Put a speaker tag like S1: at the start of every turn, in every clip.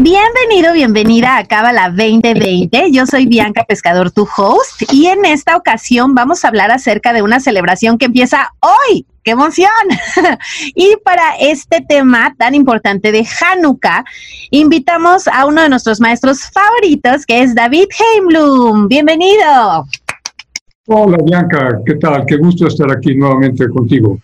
S1: Bienvenido, bienvenida a Cábala 2020. Yo soy Bianca Pescador, tu host, y en esta ocasión vamos a hablar acerca de una celebración que empieza hoy. ¡Qué emoción! y para este tema tan importante de Hanukkah, invitamos a uno de nuestros maestros favoritos, que es David Heimblum. Bienvenido.
S2: Hola Bianca, ¿qué tal? Qué gusto estar aquí nuevamente contigo.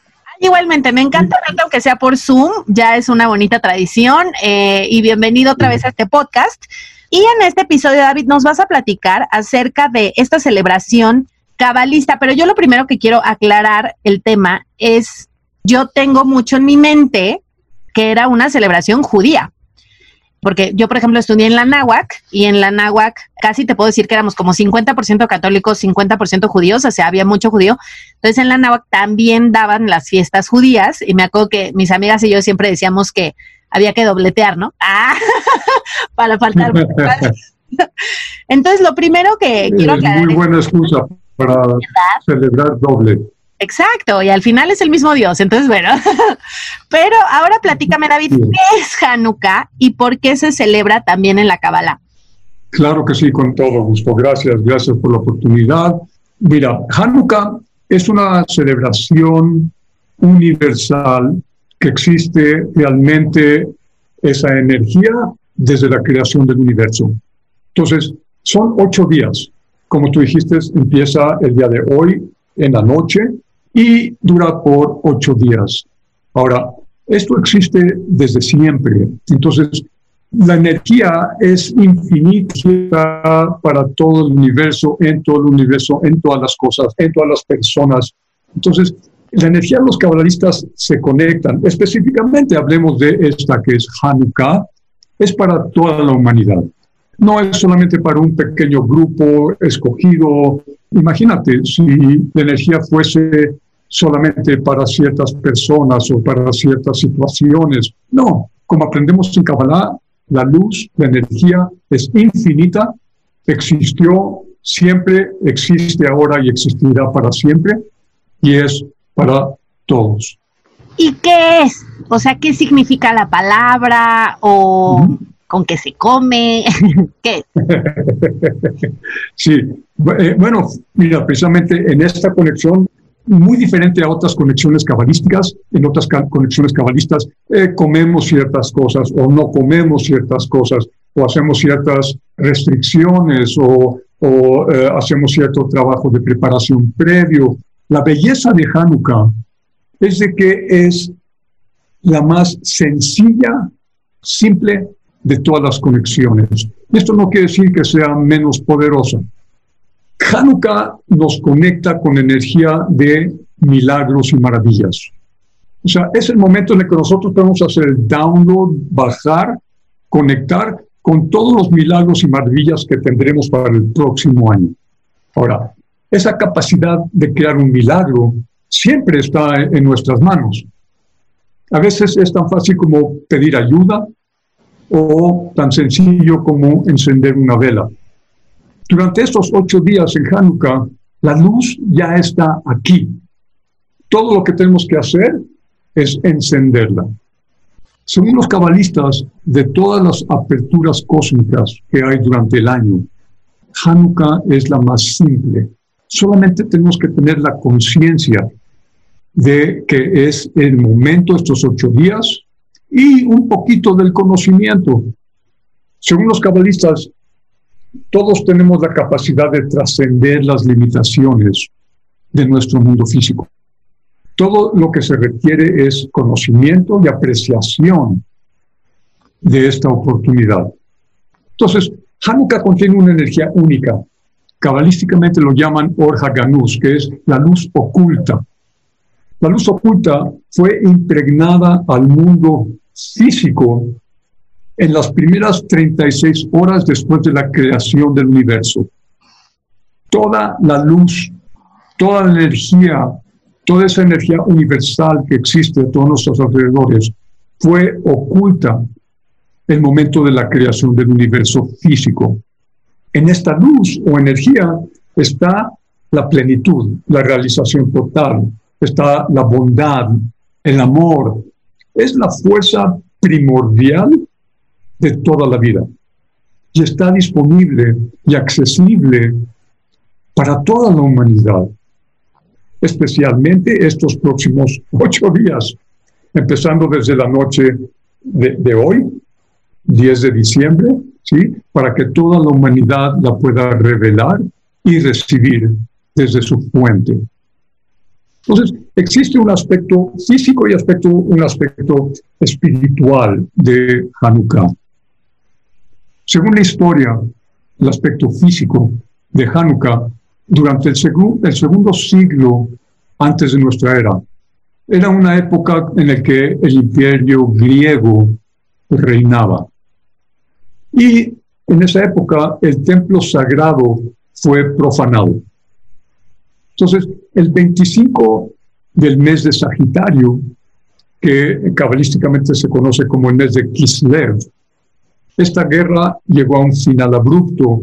S1: Igualmente, me encanta aunque sea por Zoom, ya es una bonita tradición eh, y bienvenido otra vez a este podcast. Y en este episodio, David, nos vas a platicar acerca de esta celebración cabalista, pero yo lo primero que quiero aclarar el tema es, yo tengo mucho en mi mente que era una celebración judía porque yo, por ejemplo, estudié en la náhuac y en la náhuac casi te puedo decir que éramos como 50% católicos, 50% judíos, o sea, había mucho judío. Entonces en la náhuac también daban las fiestas judías y me acuerdo que mis amigas y yo siempre decíamos que había que dobletear, ¿no? Ah, para faltar. Entonces, lo primero que quiero aclarar.
S2: Muy buena excusa para celebrar doble.
S1: Exacto, y al final es el mismo Dios, entonces bueno. Pero ahora platícame, David, ¿qué es Hanukkah y por qué se celebra también en la Kabbalah?
S2: Claro que sí, con todo gusto. Gracias, gracias por la oportunidad. Mira, Hanukkah es una celebración universal que existe realmente esa energía desde la creación del universo. Entonces, son ocho días. Como tú dijiste, empieza el día de hoy en la noche y dura por ocho días. Ahora, esto existe desde siempre. Entonces, la energía es infinita para todo el universo, en todo el universo, en todas las cosas, en todas las personas. Entonces, la energía de los cabalistas se conectan. Específicamente hablemos de esta que es Hanukkah, es para toda la humanidad. No es solamente para un pequeño grupo escogido. Imagínate si la energía fuese solamente para ciertas personas o para ciertas situaciones. No, como aprendemos en Kabbalah, la luz, la energía es infinita, existió siempre, existe ahora y existirá para siempre, y es para todos.
S1: ¿Y qué es? O sea, ¿qué significa la palabra o con qué se come? ¿Qué?
S2: sí, eh, bueno, mira, precisamente en esta conexión muy diferente a otras conexiones cabalísticas. En otras conexiones cabalistas eh, comemos ciertas cosas o no comemos ciertas cosas o hacemos ciertas restricciones o, eh, hacemos cierto trabajo de preparación previo. La belleza de Hanukkah es de que es la más sencilla, simple de todas las conexiones. Esto no quiere decir que sea menos poderosa. Hanukkah nos conecta con energía de milagros y maravillas. O sea, es el momento en el que nosotros podemos hacer el download, bajar, conectar con todos los milagros y maravillas que tendremos para el próximo año. Ahora, esa capacidad de crear un milagro siempre está en nuestras manos. A veces es tan fácil como pedir ayuda o tan sencillo como encender una vela. Durante estos ocho días en Hanukkah, la luz ya está aquí. Todo lo que tenemos que hacer es encenderla. Según los cabalistas, de todas las aperturas cósmicas que hay durante el año, Hanukkah es la más simple. Solamente tenemos que tener la conciencia de que es el momento, estos ocho días, y un poquito del conocimiento. Según los cabalistas, todos tenemos la capacidad de trascender las limitaciones de nuestro mundo físico. Todo lo que se requiere es conocimiento y apreciación de esta oportunidad. Entonces, Hanukkah contiene una energía única. Cabalísticamente lo llaman Orja Ganus, que es la luz oculta. La luz oculta fue impregnada al mundo físico en las primeras 36 horas después de la creación del universo. Toda la luz toda la energía, toda esa energía universal que existe a todos nuestros alrededores, fue oculta el momento de la creación del universo físico. En esta luz o energía está la plenitud, la realización total, está la bondad, el amor. Es la fuerza primordial de toda la vida y está disponible y accesible para toda la humanidad, especialmente estos próximos ocho días, empezando desde la noche de, hoy, 10 de diciembre, ¿sí? para que toda la humanidad la pueda revelar y recibir desde su fuente. Entonces, existe un aspecto físico y aspecto, un aspecto espiritual de Hanukkah. Según la historia, el aspecto físico de Hanukkah, durante el, el segundo siglo antes de nuestra era, era una época en la que el imperio griego reinaba. Y en esa época el templo sagrado fue profanado. Entonces, el 25 del mes de Sagitario, que cabalísticamente se conoce como el mes de Kislev, esta guerra llegó a un final abrupto,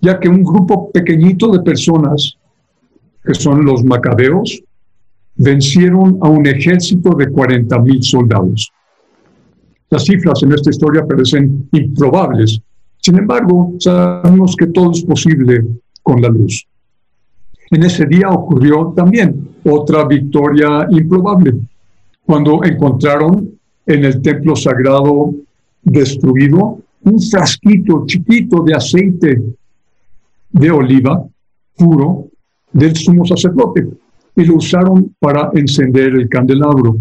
S2: ya que un grupo pequeñito de personas, que son los macabeos, vencieron a un ejército de 40.000 soldados. Las cifras en esta historia parecen improbables. Sin embargo, sabemos que todo es posible con la luz. En ese día ocurrió también otra victoria improbable, cuando encontraron en el templo sagrado destruido un frasquito chiquito de aceite de oliva puro del sumo sacerdote y lo usaron para encender el candelabro.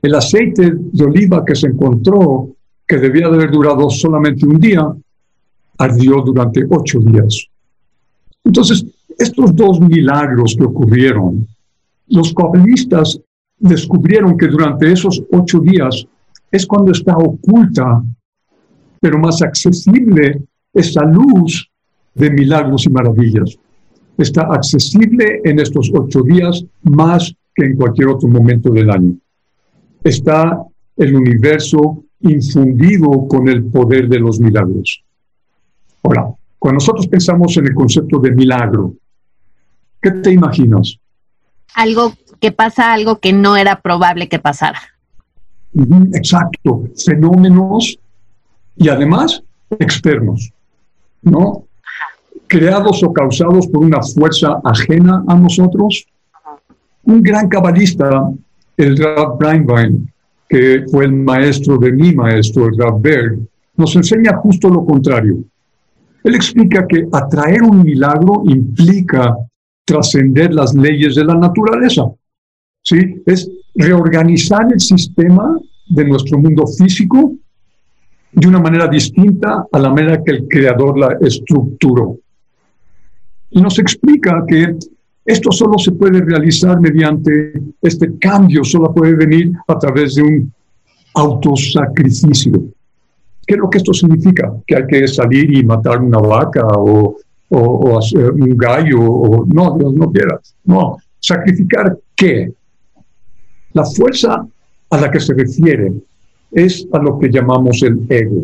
S2: El aceite de oliva que se encontró, que debía de haber durado solamente un día, ardió durante ocho días. Entonces, estos dos milagros que ocurrieron, los cabalistas descubrieron que durante esos ocho días es cuando está oculta pero más accesible esa luz de milagros y maravillas. Está accesible en estos ocho días más que en cualquier otro momento del año. Está el universo infundido con el poder de los milagros. Ahora, cuando nosotros pensamos en el concepto de milagro, ¿qué te imaginas?
S1: Algo que pasa, algo que no era probable que pasara.
S2: Exacto, fenómenos y además externos, ¿no? Creados o causados por una fuerza ajena a nosotros. Un gran cabalista, el Rav Breinbein, que fue el maestro de mi maestro, el Rav Berg, nos enseña justo lo contrario. Él explica que atraer un milagro implica trascender las leyes de la naturaleza. ¿sí? Es reorganizar el sistema de nuestro mundo físico de una manera distinta a la manera que el creador la estructuró. Y nos explica que esto solo se puede realizar mediante este cambio, solo puede venir a través de un autosacrificio. ¿Qué es lo que esto significa? Que hay que salir y matar una vaca o, un gallo, o no, Dios no quiera. No, sacrificar qué? La fuerza a la que se refiere es a lo que llamamos el ego,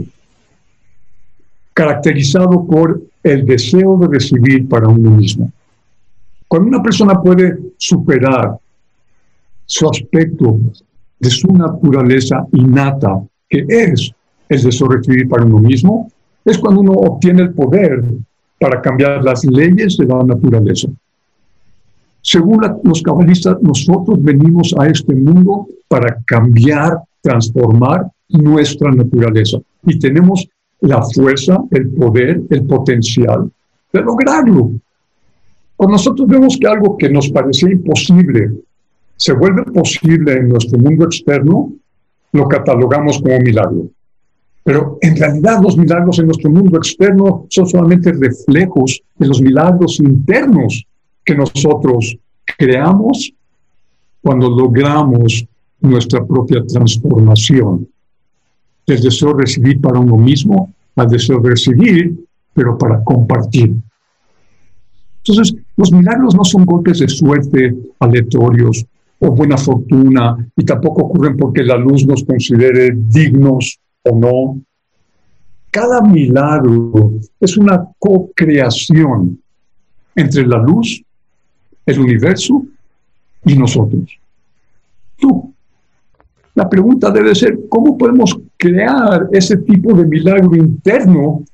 S2: caracterizado por el deseo de recibir para uno mismo. Cuando una persona puede superar su aspecto de su naturaleza innata, que es el deseo de recibir para uno mismo, es cuando uno obtiene el poder para cambiar las leyes de la naturaleza. Según los cabalistas, nosotros venimos a este mundo para cambiar transformar nuestra naturaleza. Y tenemos la fuerza, el poder, el potencial de lograrlo. Cuando nosotros vemos que algo que nos parecía imposible se vuelve posible en nuestro mundo externo, lo catalogamos como milagro. Pero en realidad los milagros en nuestro mundo externo son solamente reflejos de los milagros internos que nosotros creamos cuando logramos nuestra propia transformación. Del deseo de recibir para uno mismo al deseo de recibir, pero para compartir. Entonces, los milagros no son golpes de suerte aleatorios o buena fortuna y tampoco ocurren porque la luz nos considere dignos o no. Cada milagro es una co-creación entre la luz, el universo y nosotros. Tú. La pregunta debe ser, ¿cómo podemos crear ese tipo de milagro interno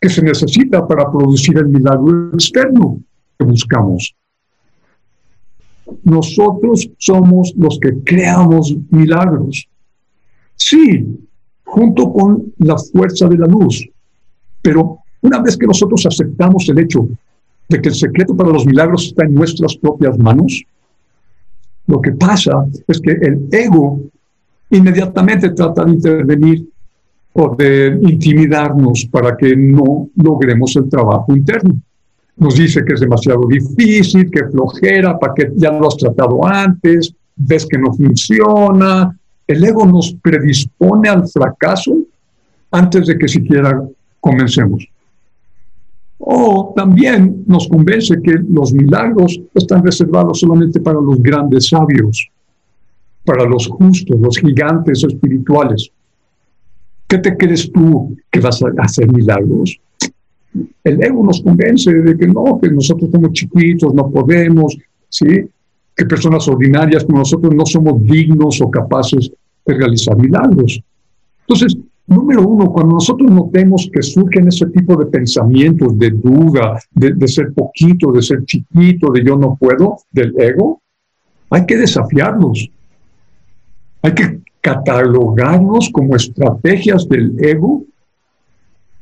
S2: que se necesita para producir el milagro externo que buscamos? Nosotros somos los que creamos milagros. Sí, junto con la fuerza de la luz. Pero una vez que nosotros aceptamos el hecho de que el secreto para los milagros está en nuestras propias manos, lo que pasa es que el ego inmediatamente trata de intervenir o de intimidarnos para que no logremos el trabajo interno. Nos dice que es demasiado difícil, que flojera, para que ya lo has tratado antes, ves que no funciona. El ego nos predispone al fracaso antes de que siquiera comencemos. O también nos convence que los milagros están reservados solamente para los grandes sabios, para los justos, los gigantes espirituales. ¿Qué te crees tú que vas a hacer milagros? El ego nos convence de que no, que nosotros somos chiquitos, no podemos, ¿sí? que personas ordinarias como nosotros no somos dignos o capaces de realizar milagros. Entonces, Número uno, cuando nosotros notemos que surgen ese tipo de pensamientos de duda, de, ser poquito, de ser chiquito, de yo no puedo, del ego, hay que desafiarlos. Hay que catalogarlos como estrategias del ego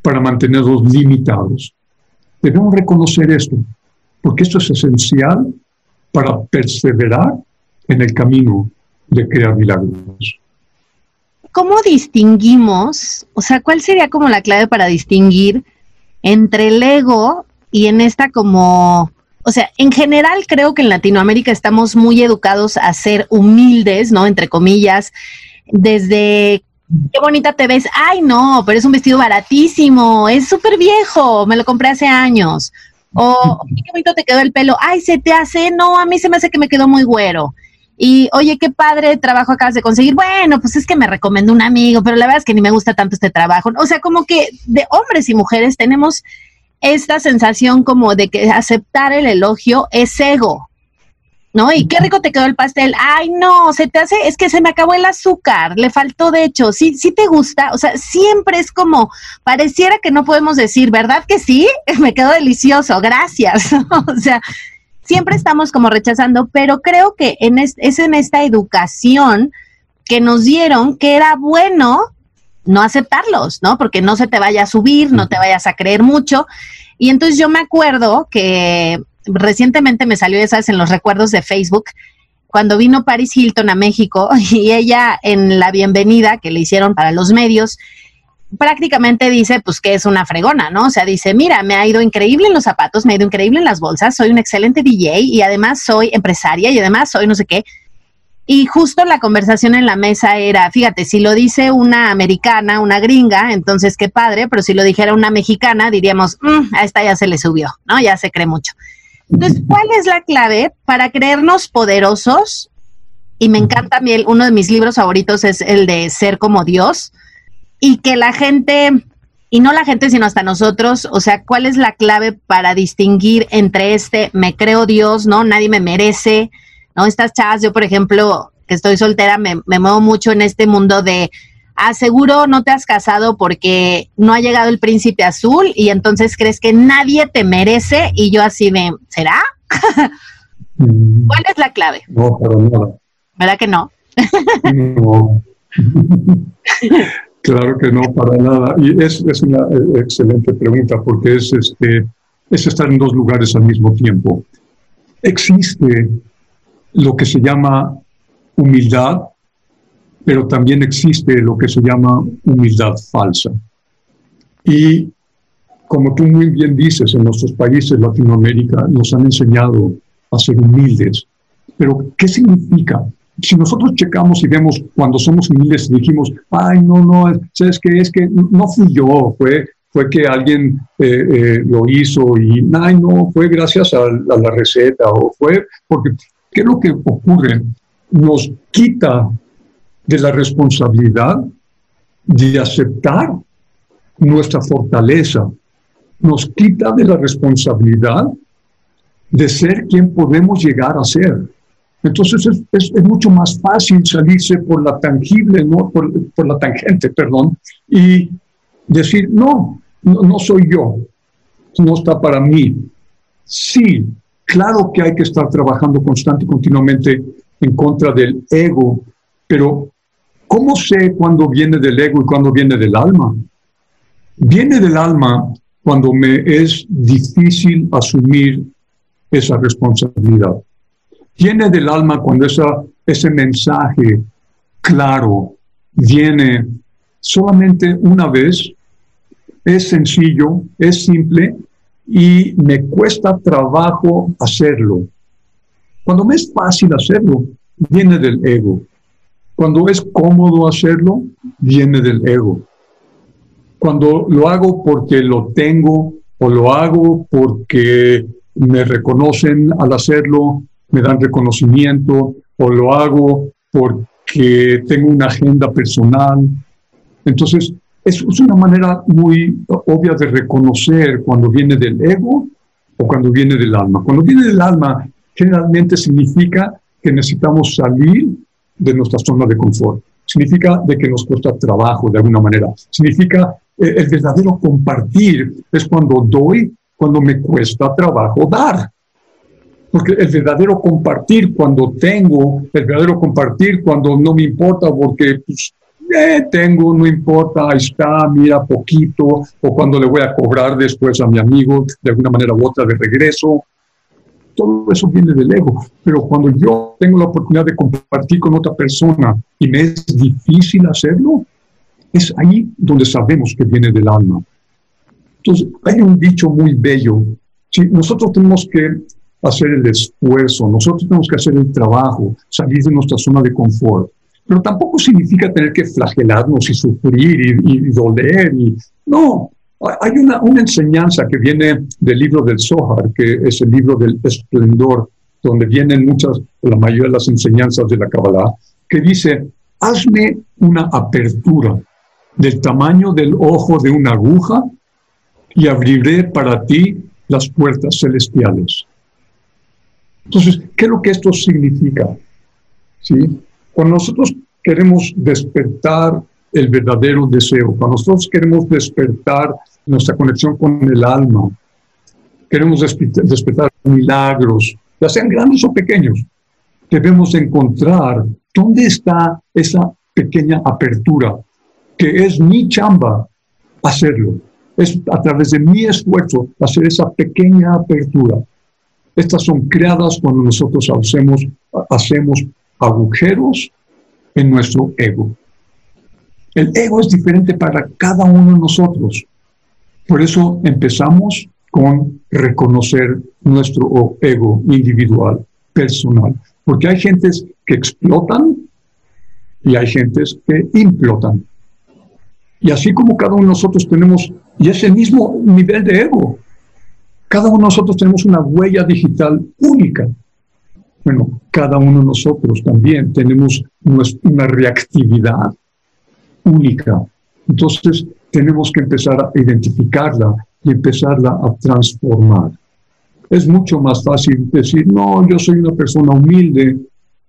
S2: para mantenerlos limitados. Debemos reconocer esto, porque esto es esencial para perseverar en el camino de crear milagros.
S1: ¿cómo distinguimos? O sea, ¿cuál sería como la clave para distinguir entre el ego y en esta como, o sea, en general creo que en Latinoamérica estamos muy educados a ser humildes, ¿no? Entre comillas, desde qué bonita te ves, ay no, pero es un vestido baratísimo, es súper viejo, me lo compré hace años. O qué bonito te quedó el pelo, ay, se te hace, no, a mí se me hace que me quedó muy güero. Y oye, qué padre trabajo acabas de conseguir. Bueno, pues es que me recomendó un amigo, pero la verdad es que ni me gusta tanto este trabajo. O sea, como que de hombres y mujeres tenemos esta sensación como de que aceptar el elogio es ego. ¿No? Y qué rico te quedó el pastel. Ay, no, se te hace, es que se me acabó el azúcar, le faltó de hecho. Sí, sí te gusta. O sea, siempre es como, pareciera que no podemos decir, ¿verdad que sí? Me quedó delicioso, gracias. o sea, siempre estamos como rechazando, pero creo que en es, en esta educación que nos dieron que era bueno no aceptarlos, ¿no? Porque no se te vaya a subir, no te vayas a creer mucho. Y entonces yo me acuerdo que recientemente me salió esas en los recuerdos de Facebook, cuando vino Paris Hilton a México y ella en la bienvenida que le hicieron para los medios, prácticamente dice pues que es una fregona, ¿no? O sea, dice, mira, me ha ido increíble en los zapatos, me ha ido increíble en las bolsas, soy un excelente DJ y además soy empresaria y además soy no sé qué. Y justo la conversación en la mesa era, fíjate, si lo dice una americana, una gringa, entonces qué padre, pero si lo dijera una mexicana, diríamos, mm, a esta ya se le subió, ¿no? Ya se cree mucho. Entonces, ¿cuál es la clave para creernos poderosos? Y me encanta a mí, uno de mis libros favoritos es el de Ser como Dios, y que la gente, y no la gente, sino hasta nosotros, o sea, ¿cuál es la clave para distinguir entre este me creo Dios, ¿no? Nadie me merece, ¿no? Estas chavas, yo por ejemplo, que estoy soltera, me, me muevo mucho en este mundo de aseguro no te has casado porque no ha llegado el príncipe azul y entonces crees que nadie te merece y yo así de, ¿será? Mm. ¿Cuál es la clave?
S2: No, pero no.
S1: ¿Verdad que no?
S2: no. Claro que no, para nada. Y es, es una eh, excelente pregunta porque es, este, es estar en dos lugares al mismo tiempo. Existe lo que se llama humildad, pero también existe lo que se llama humildad falsa. Y como tú muy bien dices, en nuestros países, Latinoamérica, nos han enseñado a ser humildes. Pero, ¿qué significa? si nosotros checamos y vemos cuando somos humildes y dijimos, ay, no, no, ¿sabes qué? Es que no fui yo, fue, fue que alguien eh, eh, lo hizo y no, fue gracias a, a, la receta o fue porque, ¿qué es lo que ocurre? Nos quita de la responsabilidad de aceptar nuestra fortaleza, nos quita de la responsabilidad de ser quien podemos llegar a ser. Entonces es, mucho más fácil salirse por la tangible, ¿no? por, la tangente, perdón, y decir, no, no, no soy yo, no está para mí. Sí, claro que hay que estar trabajando constante y continuamente en contra del ego, pero ¿cómo sé cuándo viene del ego y cuándo viene del alma? Viene del alma cuando me es difícil asumir esa responsabilidad. Viene del alma cuando esa, ese mensaje claro viene solamente una vez, es sencillo, es simple y me cuesta trabajo hacerlo. Cuando me es fácil hacerlo, viene del ego. Cuando es cómodo hacerlo, viene del ego. Cuando lo hago porque lo tengo o lo hago porque me reconocen al hacerlo, me dan reconocimiento o lo hago porque tengo una agenda personal. Entonces, es, una manera muy obvia de reconocer cuando viene del ego o cuando viene del alma. Cuando viene del alma, generalmente significa que necesitamos salir de nuestra zona de confort. Significa de que nos cuesta trabajo de alguna manera. Significa eh, el verdadero compartir es cuando doy, cuando me cuesta trabajo dar. Porque el verdadero compartir cuando tengo, el verdadero compartir cuando no me importa porque pues, eh, tengo, no importa, ahí está, mira, poquito, o cuando le voy a cobrar después a mi amigo de alguna manera u otra de regreso. Todo eso viene del ego. Pero cuando yo tengo la oportunidad de compartir con otra persona y me es difícil hacerlo, es ahí donde sabemos que viene del alma. Entonces, hay un dicho muy bello. Si nosotros tenemos que hacer el esfuerzo, nosotros tenemos que hacer el trabajo, salir de nuestra zona de confort. Pero tampoco significa tener que flagelarnos y sufrir y, doler. Y, no, hay una, una, enseñanza que viene del libro del Zohar, que es el libro del esplendor, donde vienen muchas, la mayoría de las enseñanzas de la Kabbalah, que dice, hazme una apertura del tamaño del ojo de una aguja y abriré para ti las puertas celestiales. Entonces, ¿qué es lo que esto significa? ¿Sí? Cuando nosotros queremos despertar el verdadero deseo, cuando nosotros queremos despertar nuestra conexión con el alma, queremos despertar milagros, ya sean grandes o pequeños, debemos encontrar dónde está esa pequeña apertura, que es mi chamba hacerlo. Es a través de mi esfuerzo hacer esa pequeña apertura. Estas son creadas cuando nosotros hacemos, hacemos agujeros en nuestro ego. El ego es diferente para cada uno de nosotros. Por eso empezamos con reconocer nuestro ego individual, personal. Porque hay gentes que explotan y hay gentes que implotan. Y así como cada uno de nosotros tenemos, y es el mismo nivel de ego, cada uno de nosotros tenemos una huella digital única. Bueno, cada uno de nosotros también tenemos una reactividad única. Entonces, tenemos que empezar a identificarla y empezarla a transformar. Es mucho más fácil decir, no, yo soy una persona humilde,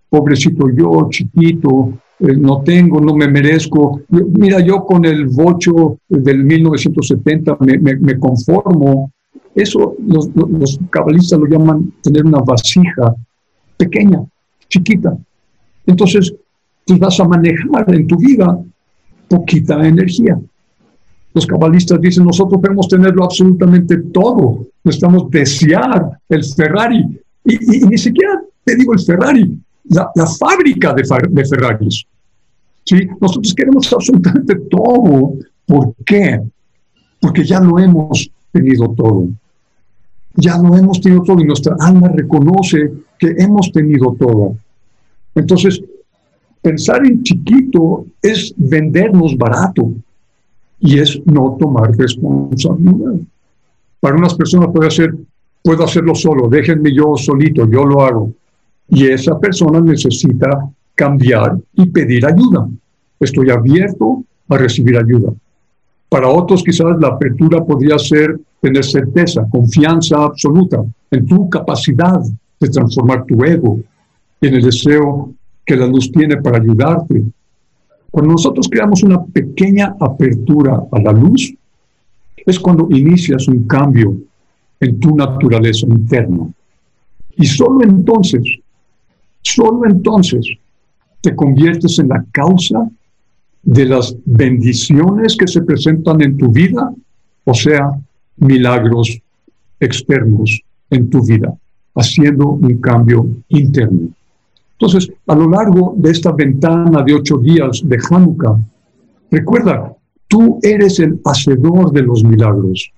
S2: pobrecito yo, chiquito, eh, no tengo, no me merezco. mira, yo con el bocho del 1970 me, conformo, eso los, cabalistas lo llaman tener una vasija pequeña, chiquita. Entonces, tú vas a manejar en tu vida poquita energía. Los cabalistas dicen, nosotros podemos tenerlo absolutamente todo. Necesitamos desear el Ferrari. Y, ni siquiera te digo el Ferrari, la, la fábrica de, de Ferraris. ¿Sí? Nosotros queremos absolutamente todo. ¿Por qué? Porque ya lo hemos tenido todo ya no hemos tenido todo y nuestra alma reconoce que hemos tenido todo. Entonces, pensar en chiquito es vendernos barato. y es no tomar responsabilidad. Para unas personas puede ser, puedo hacerlo solo, déjenme yo solito, yo lo hago. Y esa persona necesita cambiar y pedir ayuda. Estoy abierto a recibir ayuda. Para otros quizás la apertura podría ser tener certeza, confianza absoluta en tu capacidad de transformar tu ego, en el deseo que la luz tiene para ayudarte. Cuando nosotros creamos una pequeña apertura a la luz, es cuando inicias un cambio en tu naturaleza interna. Y solo entonces, solo entonces te conviertes en la causa de las bendiciones que se presentan en tu vida, o sea, milagros externos en tu vida, haciendo un cambio interno. Entonces, a lo largo de esta ventana de ocho días de Hanukkah, recuerda, tú eres el hacedor de los milagros.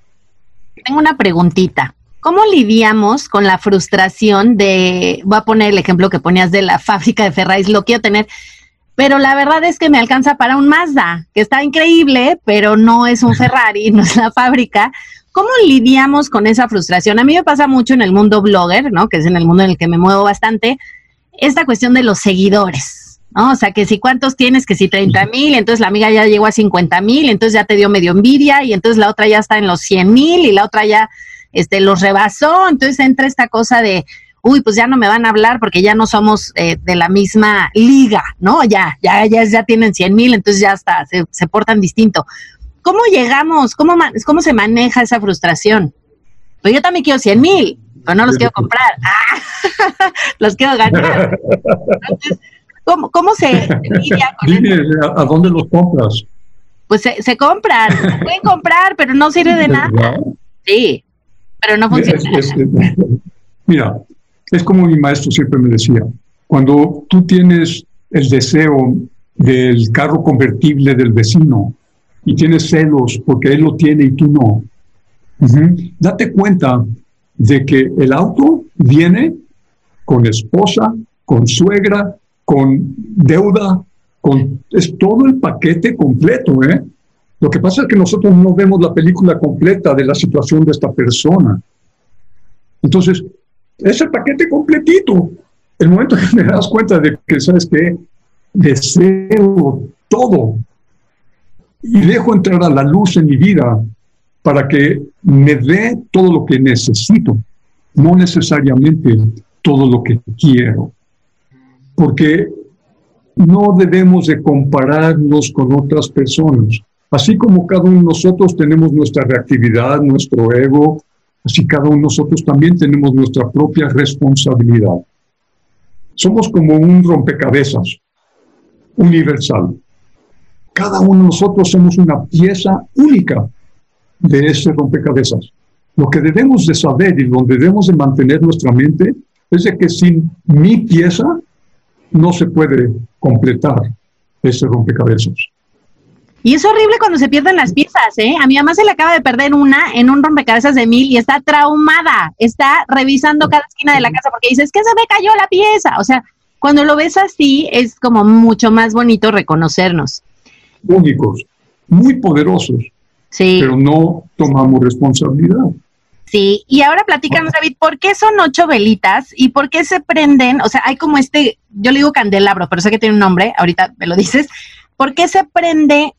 S1: Tengo una preguntita. ¿Cómo lidiamos con la frustración de, voy a poner el ejemplo que ponías de la fábrica de Ferraris, lo quiero tener, pero la verdad es que me alcanza para un Mazda, que está increíble, pero no es un Ferrari, no es la fábrica. ¿Cómo lidiamos con esa frustración? A mí me pasa mucho en el mundo blogger, ¿no? Que es en el mundo en el que me muevo bastante, esta cuestión de los seguidores, ¿no? O sea, que si cuántos tienes, que si 30 mil, entonces la amiga ya llegó a 50 mil, entonces ya te dio medio envidia y entonces la otra ya está en los 100 mil y la otra ya este, los rebasó, entonces entra esta cosa de, uy, pues ya no me van a hablar porque ya no somos eh, de la misma liga, ¿no? Ya, ya, ya, ya tienen 100 mil, entonces ya está, se, se, portan distinto. ¿Cómo llegamos? ¿Cómo, ¿Cómo se maneja esa frustración? Pues yo también quiero 100 mil, pero no los quiero comprar. ¡Ah! los quiero ganar. Entonces, ¿cómo, ¿cómo, se
S2: lidia con Dime, ¿a dónde los compras?
S1: Pues se, se compran, se pueden comprar, pero no sirve de nada. Sí, pero no funciona. Es, es,
S2: mira, es como mi maestro siempre me decía, cuando tú tienes el deseo del carro convertible del vecino y tienes celos porque él lo tiene y tú no, date cuenta de que el auto viene con esposa, con suegra, con deuda, con es todo el paquete completo, ¿eh? Lo que pasa es que nosotros no vemos la película completa de la situación de esta persona. Entonces, es el paquete completito. El momento que me das cuenta de que, ¿sabes qué? Deseo todo y dejo entrar a la luz en mi vida para que me dé todo lo que necesito, no necesariamente todo lo que quiero. Porque no debemos de compararnos con otras personas. Así como cada uno de nosotros tenemos nuestra reactividad, nuestro ego, así cada uno de nosotros también tenemos nuestra propia responsabilidad. Somos como un rompecabezas universal. Cada uno de nosotros somos una pieza única de ese rompecabezas. Lo que debemos de saber y donde debemos de mantener nuestra mente es de que sin mi pieza no se puede completar ese rompecabezas.
S1: Y es horrible cuando se pierden las piezas, ¿eh? A mi mamá se le acaba de perder una en un rompecabezas de mil y está traumada. Está revisando cada esquina de la casa porque dice, es que se me cayó la pieza. O sea, cuando lo ves así, es como mucho más bonito reconocernos.
S2: Únicos, muy poderosos. Sí. Pero no tomamos responsabilidad.
S1: Sí, y ahora platícanos, David, ¿por qué son ocho velitas y por qué se prenden? O sea, hay como este, yo le digo candelabro, pero sé que tiene un nombre, ahorita me lo dices. ¿Por qué se prende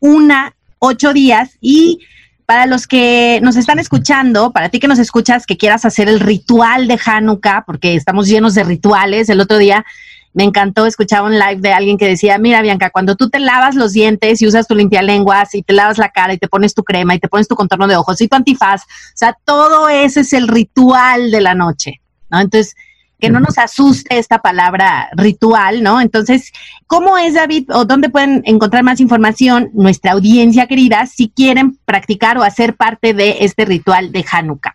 S1: una, ocho días y para los que nos están escuchando, para ti que nos escuchas, que quieras hacer el ritual de Hanukkah, porque estamos llenos de rituales, el otro día me encantó, escuchar un live de alguien que decía, mira Bianca, cuando tú te lavas los dientes y usas tu limpialenguas y te lavas la cara y te pones tu crema y te pones tu contorno de ojos y tu antifaz, o sea, todo ese es el ritual de la noche, ¿no? Entonces, que no nos asuste esta palabra ritual, ¿no? Entonces, ¿cómo es David o dónde pueden encontrar más información nuestra audiencia querida si quieren practicar o hacer parte de este ritual de Hanukkah?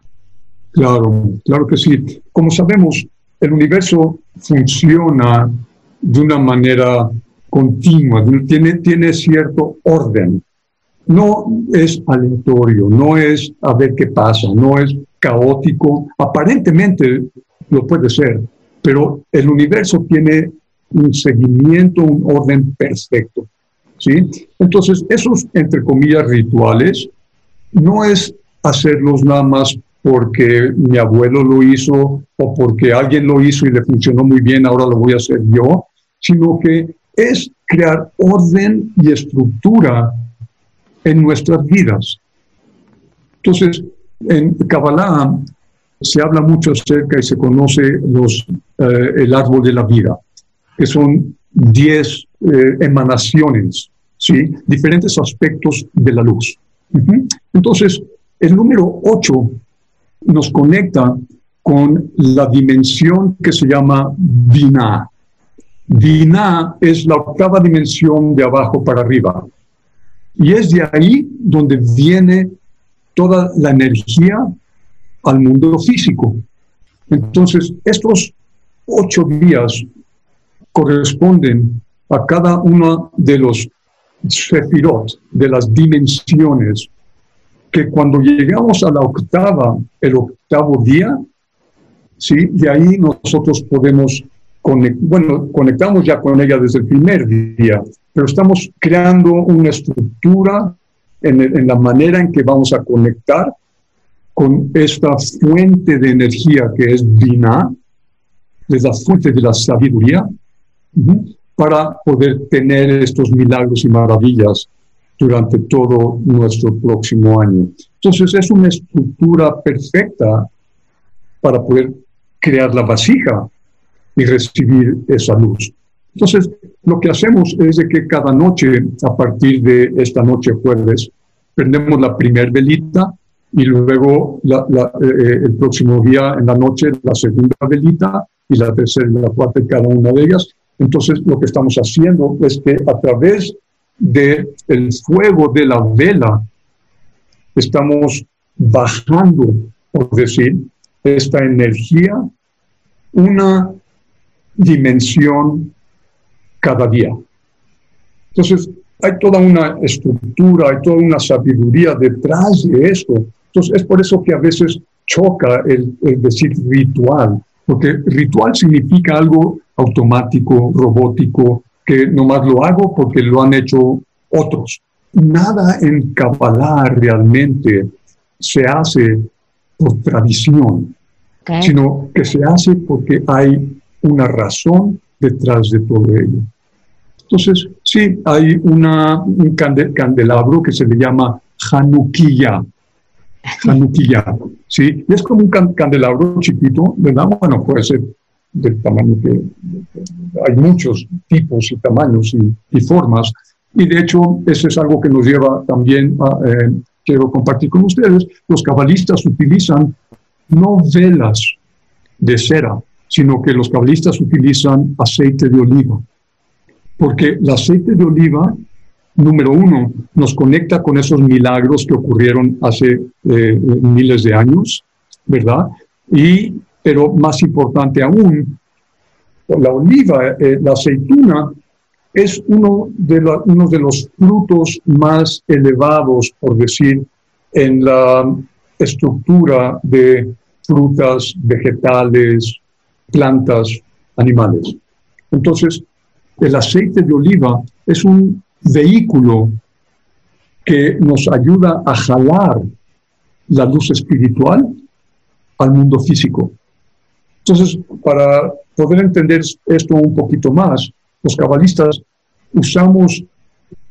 S2: Claro, claro que sí. Como sabemos, el universo funciona de una manera continua, tiene, cierto orden. No es aleatorio, no es a ver qué pasa, no es caótico. Aparentemente lo puede ser, pero el universo tiene un seguimiento, un orden perfecto. ¿sí? Entonces, esos, entre comillas, rituales, no es hacerlos nada más porque mi abuelo lo hizo o porque alguien lo hizo y le funcionó muy bien, ahora lo voy a hacer yo, sino que es crear orden y estructura en nuestras vidas. Entonces, en Kabbalah se habla mucho acerca y se conoce los, eh, el árbol de la vida, que son 10 eh, emanaciones, ¿sí? diferentes aspectos de la luz. Entonces, el número 8 nos conecta con la dimensión que se llama Vina. Vina es la octava dimensión de abajo para arriba. Y es de ahí donde viene toda la energía al mundo físico. Entonces, estos ocho días corresponden a cada uno de los sefirot, de las dimensiones, que cuando llegamos a la octava, el octavo día, ¿sí? de ahí nosotros podemos, bueno, conectamos ya con ella desde el primer día, pero estamos creando una estructura en, en la manera en que vamos a conectar con esta fuente de energía que es Vina, es la fuente de la sabiduría, para poder tener estos milagros y maravillas durante todo nuestro próximo año. Entonces es una estructura perfecta para poder crear la vasija y recibir esa luz. Entonces, lo que hacemos es de que cada noche, a partir de esta noche jueves, prendemos la primer velita y luego eh, eh, el próximo día en la noche la segunda velita y la tercera y la cuarta cada una de ellas. Entonces, lo que estamos haciendo es que a través del el fuego de la vela estamos bajando, por decir, esta energía una dimensión cada día. Entonces, hay toda una estructura, hay toda una sabiduría detrás de esto. Entonces, es por eso que a veces choca el, el decir ritual, porque ritual significa algo automático, robótico, que nomás lo hago porque lo han hecho otros. Nada en Kabbalah realmente se hace por tradición, sino que se hace porque hay una razón detrás de todo ello. Entonces, sí, hay una, un candelabro que se le llama Hanukkah. Hanukkah, ¿sí? es como un candelabro chiquito, ¿verdad? Bueno, puede ser del tamaño que hay muchos tipos y tamaños y, formas. Y de hecho, eso es algo que nos lleva también a, eh, quiero compartir con ustedes, los cabalistas utilizan no velas de cera, sino que los cabalistas utilizan aceite de oliva. Porque el aceite de oliva, número uno, nos conecta con esos milagros que ocurrieron hace eh, miles de años, ¿verdad? Y pero más importante aún, la oliva, eh, la aceituna, es uno de, uno de los frutos más elevados, por decir, en la estructura de frutas, vegetales, plantas, animales. Entonces, el aceite de oliva es un vehículo que nos ayuda a jalar la luz espiritual al mundo físico. Entonces, para poder entender esto un poquito más, los cabalistas usamos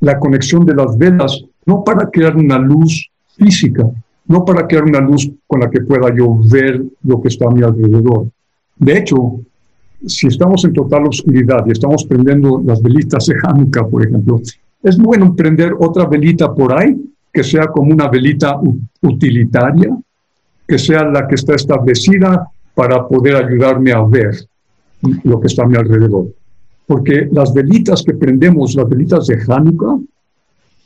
S2: la conexión de las velas no para crear una luz física, no para crear una luz con la que pueda yo ver lo que está a mi alrededor. De hecho, si estamos en total oscuridad y estamos prendiendo las velitas de Hanukkah, por ejemplo, es bueno prender otra velita por ahí que sea como una velita utilitaria, que sea la que está establecida para poder ayudarme a ver lo que está a mi alrededor. Porque las velitas que prendemos, las velitas de Hanukkah,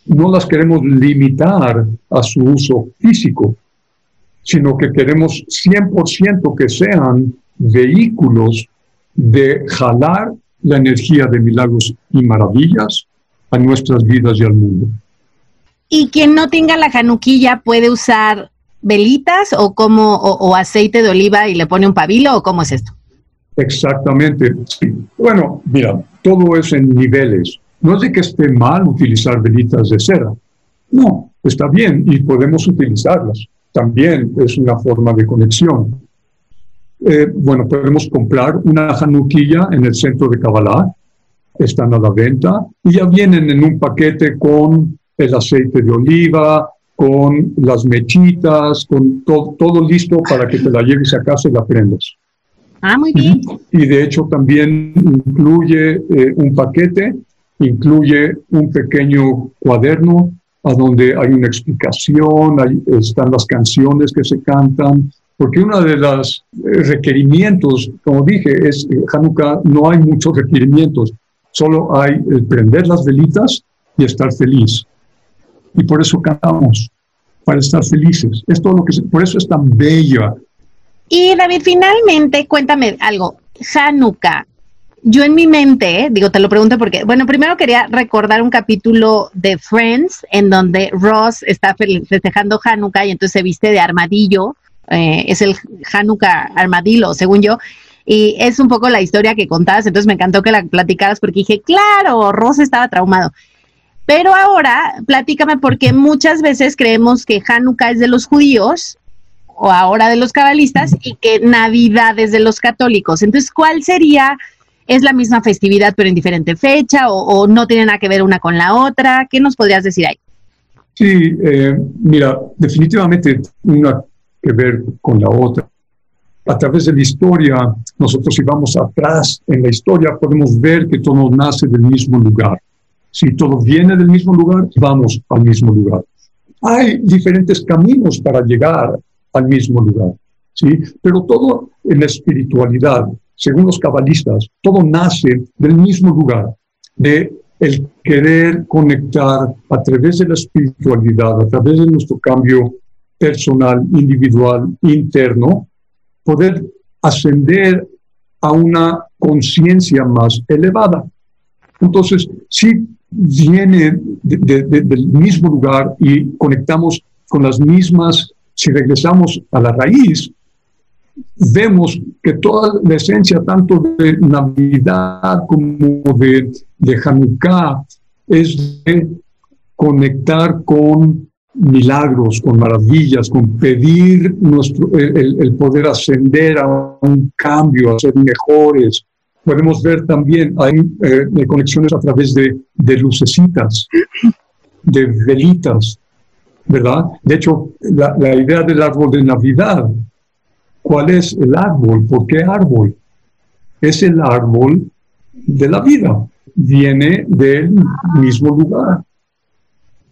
S2: no las queremos limitar a su uso físico, sino que queremos 100% que sean vehículos de jalar la energía de milagros y maravillas a nuestras vidas y al mundo.
S1: Y quien no tenga la januquilla puede usar velitas o como o, aceite de oliva y le pone un pabilo o cómo es esto?
S2: Exactamente. Sí. Bueno, mira, todo es en niveles. No es de que esté mal utilizar velitas de cera. No, está bien y podemos utilizarlas. También es una forma de conexión. Eh, bueno, podemos comprar una januquilla en el centro de Kabbalah, están a la venta y ya vienen en un paquete con el aceite de oliva, con las mechitas, con todo listo para que te la lleves a casa y la prendas.
S1: Ah, muy bien.
S2: Y de hecho también incluye eh, un paquete, incluye un pequeño cuaderno a donde hay una explicación, ahí están las canciones que se cantan, porque uno de los eh, requerimientos, como dije, es en Hanukkah no hay muchos requerimientos, solo hay el prender las velitas y estar feliz. Y por eso cantamos, para estar felices. Es todo lo que por eso es tan bella.
S1: Y David, finalmente, cuéntame algo. Hanukkah, yo en mi mente, digo, te lo pregunto porque, bueno, primero quería recordar un capítulo de Friends en donde Ross está festejando Hanukkah y entonces se viste de armadillo, eh, es el Hanukkah armadillo, según yo, y es un poco la historia que contabas, entonces me encantó que la platicaras porque dije, claro, Ross estaba traumado. Pero ahora, platícame porque muchas veces creemos que Hanukkah es de los judíos o ahora de los cabalistas y que Navidad es de los católicos. Entonces, ¿cuál sería ¿Es la misma festividad pero en diferente fecha o, no tiene nada que ver una con la otra? ¿Qué nos podrías decir ahí?
S2: Sí, eh, mira, definitivamente una que ver con la otra. A través de la historia, nosotros si vamos atrás en la historia podemos ver que todo nace del mismo lugar. Si todo viene del mismo lugar, vamos al mismo lugar. Hay diferentes caminos para llegar al mismo lugar, ¿sí? Pero todo en la espiritualidad, según los cabalistas, todo nace del mismo lugar, de el querer conectar a través de la espiritualidad, a través de nuestro cambio personal, individual, interno, poder ascender a una conciencia más elevada. Entonces, si viene del mismo lugar y conectamos con las mismas, si regresamos a la raíz, vemos que toda la esencia, tanto de Navidad como de, de Hanukkah, es conectar con milagros, con maravillas, con pedir nuestro, el, poder ascender a un cambio, a ser mejores. Podemos ver también, hay eh, conexiones a través de, de lucecitas, de velitas, ¿verdad? De hecho, la, la idea del árbol de Navidad ¿Cuál es el árbol? ¿Por qué árbol? Es el árbol de la vida. Viene del mismo lugar.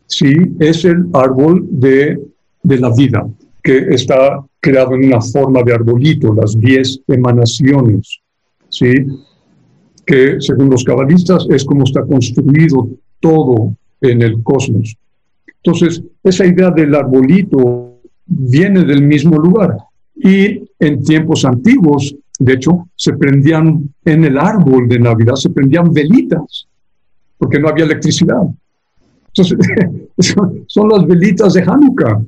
S2: Sí, es el árbol de, la vida, que está creado en una forma de arbolito, las diez emanaciones. Sí, que según los cabalistas es como está construido todo en el cosmos. Entonces, esa idea del arbolito viene del mismo lugar. Y en tiempos antiguos, de hecho, se prendían en el árbol de Navidad, se prendían velitas, porque no había electricidad. Entonces, son las velitas de Hanukkah,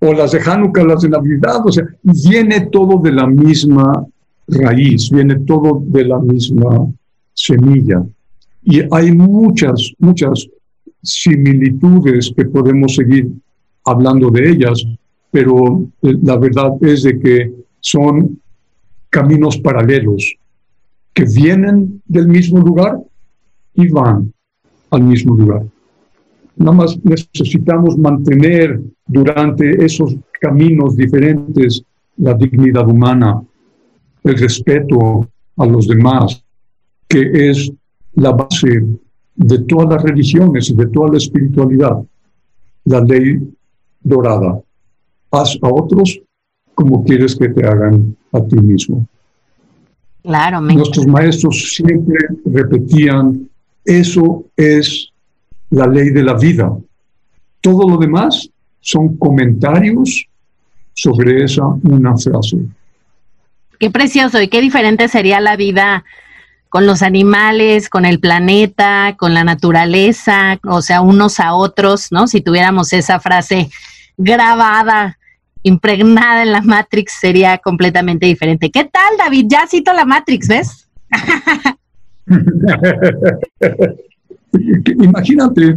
S2: o las de Hanukkah, las de Navidad, o sea, viene todo de la misma raíz, viene todo de la misma semilla. Y hay muchas, muchas similitudes que podemos seguir hablando de ellas, pero eh, la verdad es de que son caminos paralelos que vienen del mismo lugar y van al mismo lugar. Nada más necesitamos mantener durante esos caminos diferentes la dignidad humana, el respeto a los demás, que es la base de todas las religiones y de toda la espiritualidad, la ley dorada haz a otros como quieres que te hagan a ti mismo.
S1: Claro,
S2: Nuestros maestros siempre repetían, eso es la ley de la vida. Todo lo demás son comentarios sobre esa una frase.
S1: Qué precioso y qué diferente sería la vida con los animales, con el planeta, con la naturaleza, o sea, unos a otros, ¿no? Si tuviéramos esa frase grabada impregnada en la Matrix sería completamente diferente. ¿Qué tal, David? Ya cito la Matrix, ¿ves?
S2: imagínate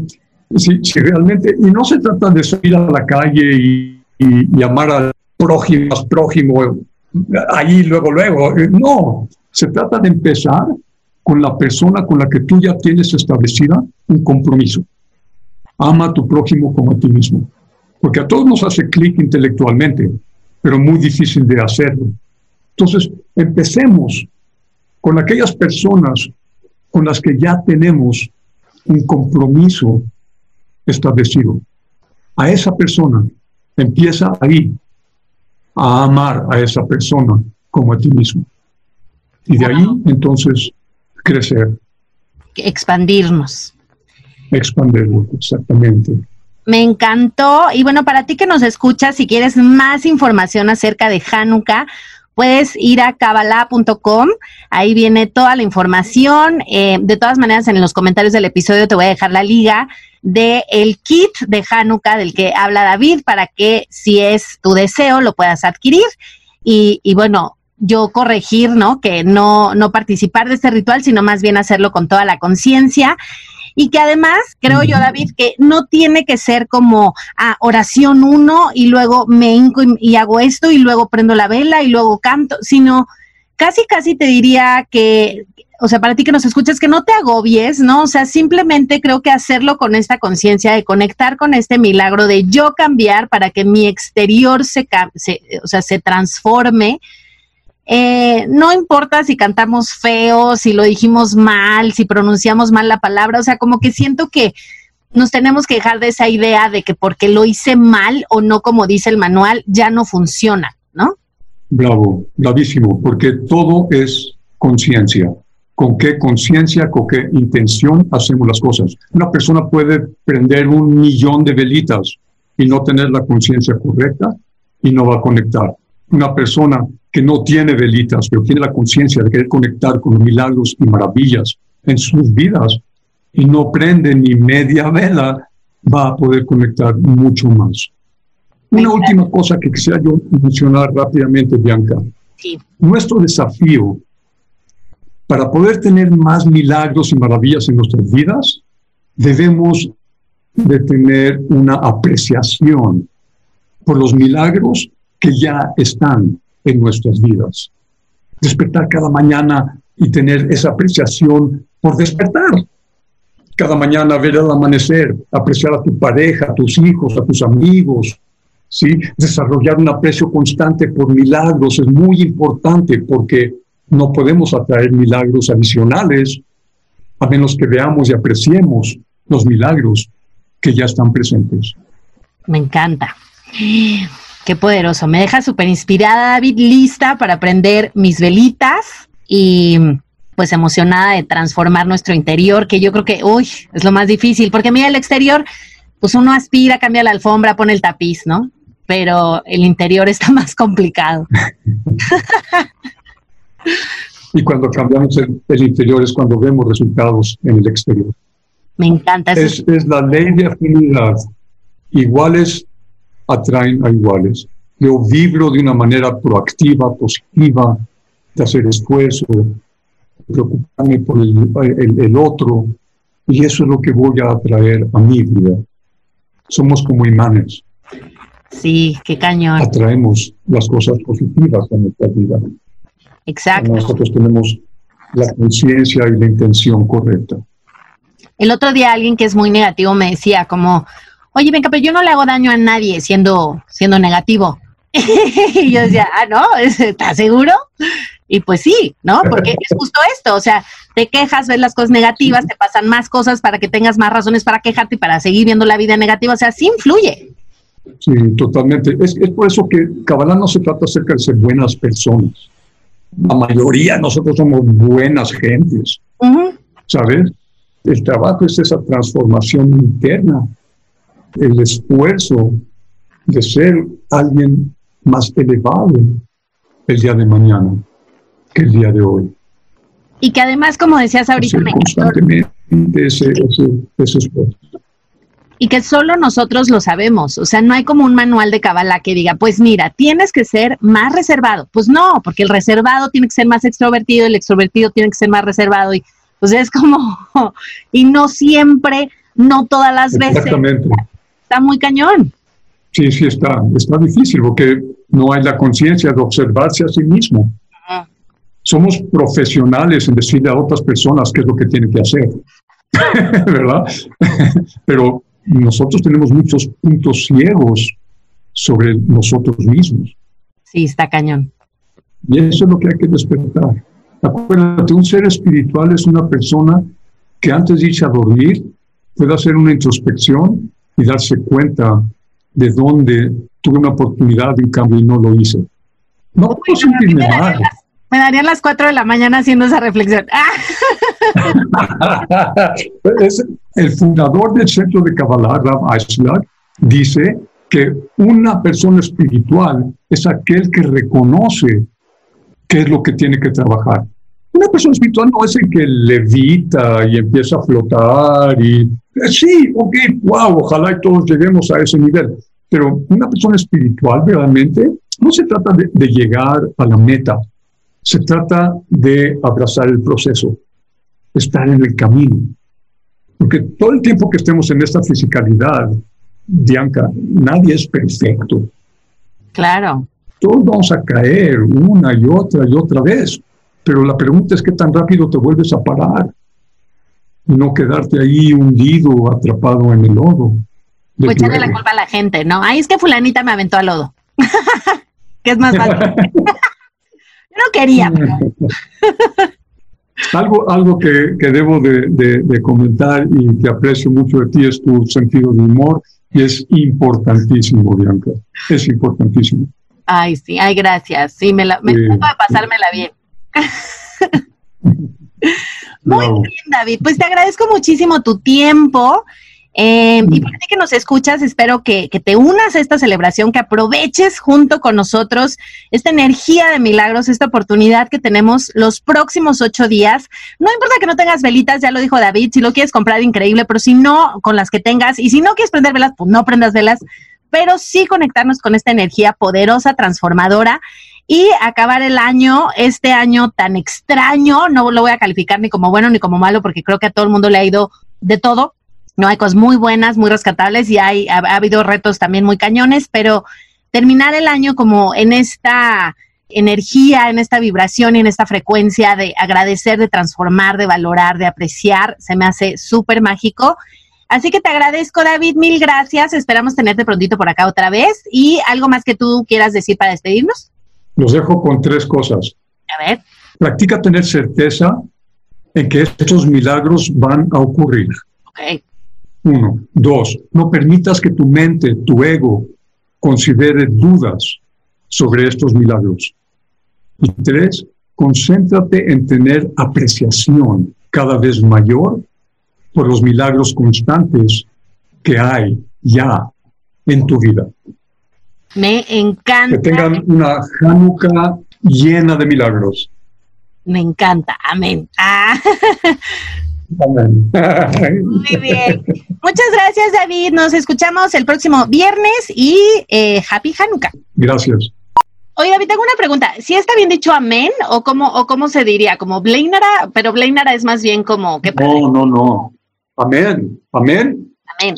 S2: si, realmente, y no se trata de salir a la calle y, y, amar al prójimo, prójimo, ahí luego, luego, no, se trata de empezar con la persona con la que tú ya tienes establecida un compromiso. Ama a tu prójimo como a ti mismo. Porque a todos nos hace clic intelectualmente, pero muy difícil de hacerlo. Entonces, empecemos con aquellas personas con las que ya tenemos un compromiso establecido. A esa persona empieza ahí a amar a esa persona como a ti mismo. Y de ahí entonces crecer.
S1: Expandirnos.
S2: Expandirnos, exactamente.
S1: Me encantó. Y bueno, para ti que nos escuchas, si quieres más información acerca de Hanukkah, puedes ir a kabbalah.com, ahí viene toda la información. Eh, de todas maneras, en los comentarios del episodio te voy a dejar la liga del el kit de Hanukkah del que habla David para que si es tu deseo lo puedas adquirir. Y, y bueno, yo corregir, ¿no? Que no, no participar de este ritual, sino más bien hacerlo con toda la conciencia y que además, creo yo, David, que no tiene que ser como a ah, oración uno y luego me hinco y, hago esto y luego prendo la vela y luego canto, sino casi, casi te diría que, o sea, para ti que nos escuchas, que no te agobies, ¿no? O sea, simplemente creo que hacerlo con esta conciencia de conectar con este milagro de yo cambiar para que mi exterior se, o sea, se transforme eh, no importa si cantamos feo, si lo dijimos mal, si pronunciamos mal la palabra, o sea, como que siento que nos tenemos que dejar de esa idea de que porque lo hice mal o no como dice el manual, ya no funciona, ¿no?
S2: Bravo, bravísimo, porque todo es conciencia. ¿Con qué conciencia, con qué intención hacemos las cosas? Una persona puede prender un millón de velitas y no tener la conciencia correcta y no va a conectar. Una persona que no tiene velitas, pero tiene la conciencia de querer conectar con los milagros y maravillas en sus vidas y no prende ni media vela, va a poder conectar mucho más. Una última cosa que quisiera yo mencionar rápidamente, Bianca. Nuestro desafío para poder tener más milagros y maravillas en nuestras vidas, debemos de tener una apreciación por los milagros que ya están en nuestras vidas. Despertar cada mañana y tener esa apreciación por despertar. Cada mañana ver el amanecer, apreciar a tu pareja, a tus hijos, a tus amigos, ¿sí? Desarrollar un aprecio constante por milagros es muy importante porque no podemos atraer milagros adicionales a menos que veamos y apreciemos los milagros que ya están presentes.
S1: Me encanta. Qué poderoso. Me deja súper inspirada, David, lista para prender mis velitas y pues emocionada de transformar nuestro interior, que yo creo que, uy, es lo más difícil, porque mira, el exterior, pues uno aspira, cambia la alfombra, pone el tapiz, ¿no? Pero el interior está más complicado.
S2: y cuando cambiamos el, interior es cuando vemos resultados en el exterior.
S1: Me encanta.
S2: Es, es la ley de afinidad. Iguales atraen a iguales. Yo vibro de una manera proactiva, positiva, de hacer esfuerzo, preocuparme por el, otro, y eso es lo que voy a atraer a mi vida. Somos como imanes.
S1: Sí, qué cañón.
S2: Atraemos las cosas positivas a nuestra vida.
S1: Exacto.
S2: Nosotros tenemos la conciencia y la intención correcta.
S1: El otro día alguien que es muy negativo me decía como, oye, venga, pero yo no le hago daño a nadie siendo, siendo negativo. y yo decía, ah, no, ¿estás seguro? Y pues sí, ¿no? Porque es justo esto, o sea, te quejas, ves las cosas negativas, te pasan más cosas para que tengas más razones para quejarte y para seguir viendo la vida negativa, o sea, sí influye.
S2: Sí, totalmente. Es, por eso que Kabbalah no se trata acerca de ser buenas personas. La mayoría nosotros somos buenas gentes, ¿sabes? El trabajo es esa transformación interna el esfuerzo de ser alguien más elevado el día de mañana que el día de hoy.
S1: Y que además, como decías ahorita,
S2: constantemente ese, esfuerzo.
S1: Y que solo nosotros lo sabemos. O sea, no hay como un manual de cabala que diga, pues mira, tienes que ser más reservado. Pues no, porque el reservado tiene que ser más extrovertido, el extrovertido tiene que ser más reservado. Y sea, es como, y no siempre, no todas las veces.
S2: Exactamente.
S1: Está muy cañón.
S2: Sí, sí, está, está difícil porque no hay la conciencia de observarse a sí mismo. Somos profesionales en decirle a otras personas qué es lo que tienen que hacer, ¿verdad? Pero nosotros tenemos muchos puntos ciegos sobre nosotros mismos.
S1: Sí, está cañón.
S2: Y eso es lo que hay que despertar. Acuérdate, un ser espiritual es una persona que antes de irse a dormir puede hacer una introspección y darse cuenta de dónde tuve una oportunidad de un cambio y no lo hice. No puedo sentirme mal.
S1: Me darían las 4 de la mañana haciendo esa reflexión.
S2: es, el fundador del centro de Kabbalah, Rav Eisler, dice que una persona espiritual es aquel que reconoce qué es lo que tiene que trabajar. Una persona espiritual no es el que levita y empieza a flotar y eh, sí, ok, wow, ojalá y todos lleguemos a ese nivel. Pero una persona espiritual realmente no se trata de, de llegar a la meta, se trata de abrazar el proceso, estar en el camino. Porque todo el tiempo que estemos en esta fisicalidad, Bianca, nadie es perfecto.
S1: Claro.
S2: Todos vamos a caer una y otra y otra vez, pero la pregunta es qué tan rápido te vuelves a parar y no quedarte ahí hundido, atrapado en el lodo.
S1: Pues echarle la culpa a la gente, ¿no? Ay, es que fulanita me aventó al lodo. que es más fácil. No quería.
S2: algo algo que, debo de, comentar y que aprecio mucho de ti es tu sentido de humor y es importantísimo, Bianca. Es importantísimo.
S1: Ay, sí, ay, gracias. Sí, me, la, me de pasármela bien. Muy bien, David. Pues te agradezco muchísimo tu tiempo. Eh, y para ti que nos escuchas, espero que, te unas a esta celebración, que aproveches junto con nosotros esta energía de milagros, esta oportunidad que tenemos los próximos ocho días. No importa que no tengas velitas, ya lo dijo David, si lo quieres comprar, increíble, pero si no, con las que tengas, y si no quieres prender velas, pues no prendas velas, pero sí conectarnos con esta energía poderosa, transformadora y acabar el año, este año tan extraño, no lo voy a calificar ni como bueno ni como malo porque creo que a todo el mundo le ha ido de todo, no hay cosas muy buenas, muy rescatables y hay, ha, habido retos también muy cañones, pero terminar el año como en esta energía, en esta vibración y en esta frecuencia de agradecer, de transformar, de valorar, de apreciar, se me hace súper mágico. Así que te agradezco, David, mil gracias. Esperamos tenerte prontito por acá otra vez. ¿Y algo más que tú quieras decir para despedirnos?
S2: Los dejo con tres cosas.
S1: A ver.
S2: Practica tener certeza en que estos milagros van a ocurrir.
S1: Okay.
S2: Uno. Dos, no permitas que tu mente, tu ego, considere dudas sobre estos milagros. Y tres, concéntrate en tener apreciación cada vez mayor por los milagros constantes que hay ya en tu vida.
S1: Me encanta.
S2: Que tengan una Hanukkah llena de milagros.
S1: Me encanta. Amén. Ah.
S2: Muy
S1: bien. Muchas gracias, David. Nos escuchamos el próximo viernes y eh, Happy Hanukkah.
S2: Gracias.
S1: Oye, David, tengo una pregunta. ¿Si está bien dicho amén o cómo, o cómo se diría? ¿Como Blainara? Pero Blainara es más bien como... ¿qué
S2: no, no, no. Amén. Amén.
S1: Amén.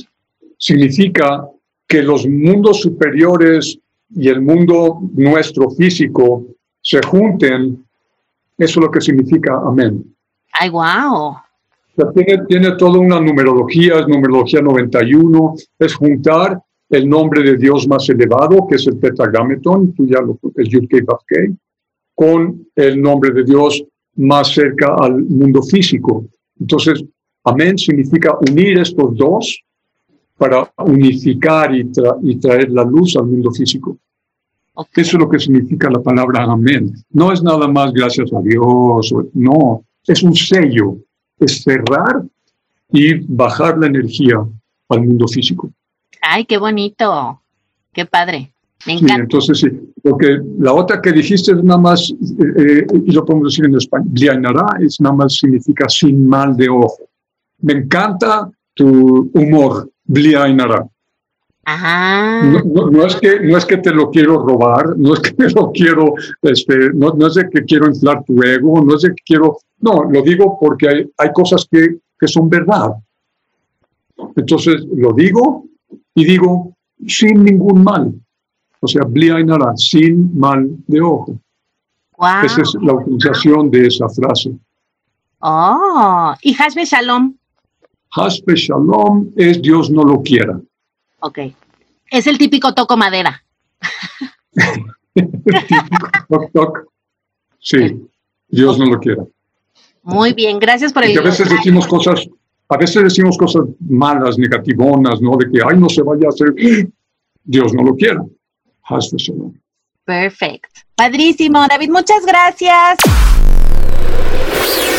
S2: Significa que los mundos superiores y el mundo nuestro físico se junten. Eso es lo que significa amén.
S1: Ay, wow
S2: tiene, tiene toda una numerología, es numerología 91, es juntar el nombre de Dios más elevado, que es el tetragameton, tú ya lo, el Yud con el nombre de Dios más cerca al mundo físico. Entonces, amén significa unir estos dos para unificar y, y traer la luz al mundo físico. Eso es lo que significa la palabra amén. No es nada más gracias a Dios, no, es un sello es cerrar y bajar la energía al mundo físico.
S1: Ay, qué bonito, qué padre. Me encanta.
S2: Sí, entonces sí, porque la otra que dijiste es nada más, eh, eh, y lo podemos decir en español, es nada más significa sin mal de ojo. Me encanta tu humor, bliainara.
S1: Ajá.
S2: No, no, es que, no es que te lo quiero robar, no es que te lo quiero, este, no, no es de que quiero inflar tu ego, no es de que quiero No, lo digo porque hay, hay cosas que, que son verdad. Entonces lo digo y digo sin ningún mal. O sea, nada, sin mal de ojo. Esa es la utilización de esa frase.
S1: Oh, ¿y Hasbe Shalom?
S2: Hasbe Shalom es Dios no lo quiera.
S1: Ok. Es el típico toco madera.
S2: toc, toc. Sí, Dios no lo quiera.
S1: Muy bien, gracias por el.
S2: Y a veces decimos cosas, a veces decimos cosas malas, negativonas, ¿no? De que, ay, no se vaya a hacer. Dios no lo quiera.
S1: Perfecto. Padrísimo, David, muchas gracias.